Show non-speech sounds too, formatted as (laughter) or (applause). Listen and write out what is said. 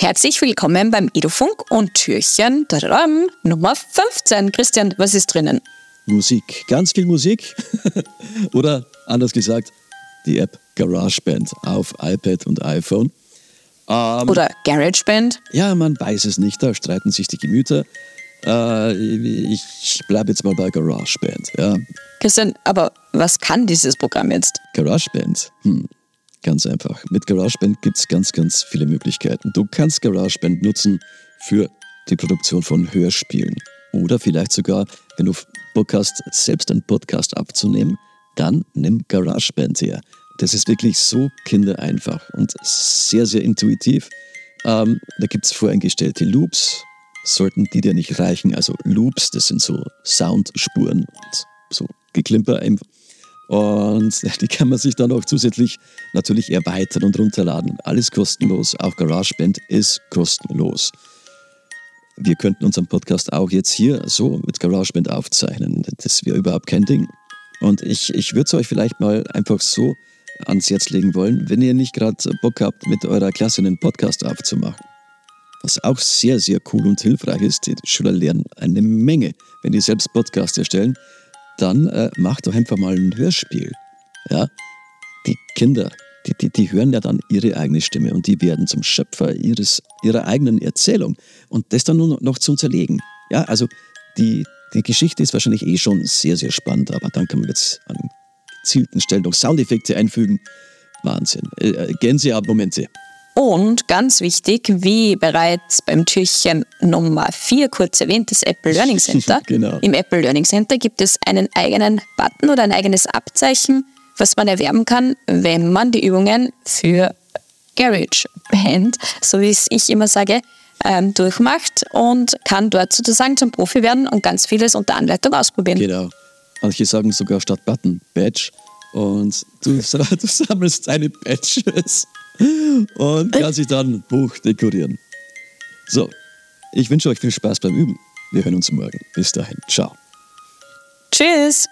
Herzlich willkommen beim Edufunk und Türchen tadam, Nummer 15. Christian, was ist drinnen? Musik, ganz viel Musik. (laughs) Oder anders gesagt, die App GarageBand auf iPad und iPhone. Ähm, Oder GarageBand? Ja, man weiß es nicht, da streiten sich die Gemüter. Äh, ich bleibe jetzt mal bei GarageBand. Ja. Christian, aber was kann dieses Programm jetzt? GarageBand? Hm, ganz einfach. Mit GarageBand gibt es ganz, ganz viele Möglichkeiten. Du kannst GarageBand nutzen für die Produktion von Hörspielen. Oder vielleicht sogar, wenn du Bock hast, selbst einen Podcast abzunehmen, dann nimm GarageBand her. Das ist wirklich so kindereinfach und sehr, sehr intuitiv. Ähm, da gibt es voreingestellte Loops, sollten die dir nicht reichen. Also Loops, das sind so Soundspuren und so Geklimper. Und (laughs) die kann man sich dann auch zusätzlich natürlich erweitern und runterladen. Alles kostenlos. Auch GarageBand ist kostenlos. Wir könnten unseren Podcast auch jetzt hier so mit GarageBand aufzeichnen. Das wäre überhaupt kein Ding. Und ich, ich würde es euch vielleicht mal einfach so ans Herz legen wollen, wenn ihr nicht gerade Bock habt, mit eurer Klasse einen Podcast aufzumachen. Was auch sehr, sehr cool und hilfreich ist, die Schüler lernen eine Menge, wenn die selbst Podcasts erstellen, dann äh, macht doch einfach mal ein Hörspiel. Ja? Die Kinder, die, die, die hören ja dann ihre eigene Stimme und die werden zum Schöpfer ihres, ihrer eigenen Erzählung und das dann nur noch zu zerlegen. Ja, also die, die Geschichte ist wahrscheinlich eh schon sehr, sehr spannend, aber dann kann man jetzt an gezielten Stellen noch Soundeffekte einfügen. Wahnsinn. Äh, äh Gänsehautmomente. Und ganz wichtig, wie bereits beim Türchen Nummer 4 kurz erwähnt, das Apple Learning (laughs) Center. genau. Im Apple Learning Center gibt es einen eigenen Button oder ein eigenes Abzeichen, was man erwerben kann, wenn man die Übungen für Garage Band, so wie es ich immer sage, ähm, durchmacht und kann dort sozusagen zum Profi werden und ganz vieles unter Anleitung ausprobieren. Genau. Manche sagen sogar statt Button Badge und du, (laughs) du sammelst deine Badges und kann sich dann Buch dekorieren. So, ich wünsche euch viel Spaß beim Üben. Wir hören uns morgen. Bis dahin. Ciao. Tschüss.